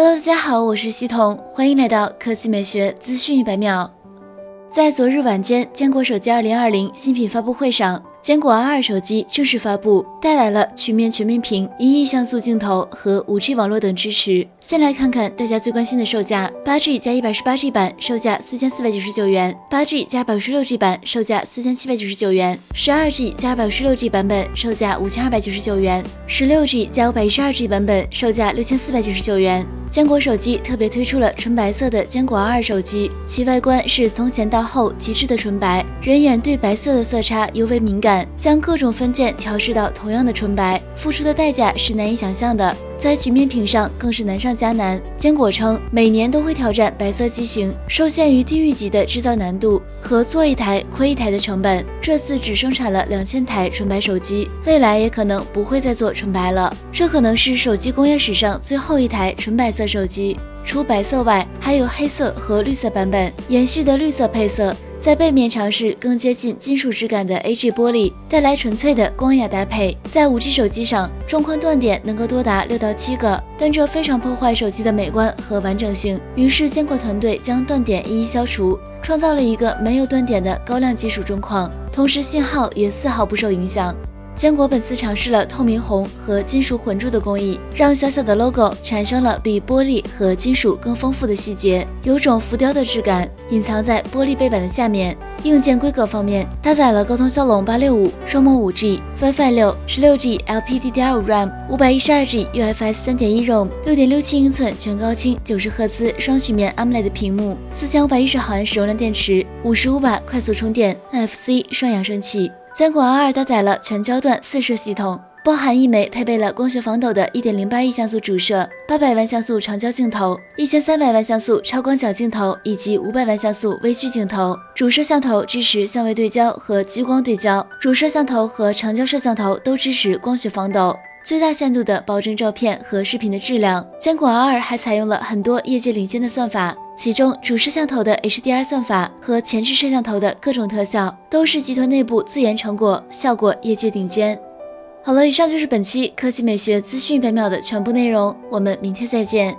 Hello，大家好，我是西彤，欢迎来到科技美学资讯一百秒。在昨日晚间，坚果手机2020新品发布会上。坚果 R2 手机正式发布，带来了曲面全面屏、一亿像素镜头和 5G 网络等支持。先来看看大家最关心的售价：8G 加 128G 版售价四千四百九十九元，8G 加 256G 版售价四千七百九十九元，12G 加 256G 版本售价五千二百九十九元，16G 加 512G 版本售价六千四百九十九元。坚果手机特别推出了纯白色的坚果 R2 手机，其外观是从前到后极致的纯白，人眼对白色的色差尤为敏感。将各种分件调试到同样的纯白，付出的代价是难以想象的。在曲面屏上更是难上加难。坚果称，每年都会挑战白色机型，受限于地狱级的制造难度和做一台亏一台的成本，这次只生产了两千台纯白手机，未来也可能不会再做纯白了。这可能是手机工业史上最后一台纯白色手机。除白色外，还有黑色和绿色版本，延续的绿色配色。在背面尝试更接近金属质感的 AG 玻璃，带来纯粹的光雅搭配。在 5G 手机上，中框断点能够多达六到七个，但这非常破坏手机的美观和完整性。于是坚果团队将断点一一消除，创造了一个没有断点的高亮技术中框，同时信号也丝毫不受影响。坚果本次尝试了透明红和金属混铸的工艺，让小小的 logo 产生了比玻璃和金属更丰富的细节，有种浮雕的质感，隐藏在玻璃背板的下面。硬件规格方面，搭载了高通骁龙八六五双模五 G、WiFi 六、十六 G LPDDR5 RAM、五百一十二 G UFS 三点一 ROM、六点六七英寸全高清九十赫兹双曲面 AMOLED 屏幕、四千五百一十毫安时容量电池、五十五瓦快速充电、NFC 双扬声器。坚果 R2 搭载了全焦段四摄系统，包含一枚配备了光学防抖的1.08亿像素主摄、八百万像素长焦镜头、一千三百万像素超广角镜头以及五百万像素微距镜头。主摄像头支持相位对焦和激光对焦，主摄像头和长焦摄像头都支持光学防抖。最大限度地保证照片和视频的质量。坚果 R2 还采用了很多业界领先的算法，其中主摄像头的 HDR 算法和前置摄像头的各种特效都是集团内部自研成果，效果业界顶尖。好了，以上就是本期科技美学资讯百秒的全部内容，我们明天再见。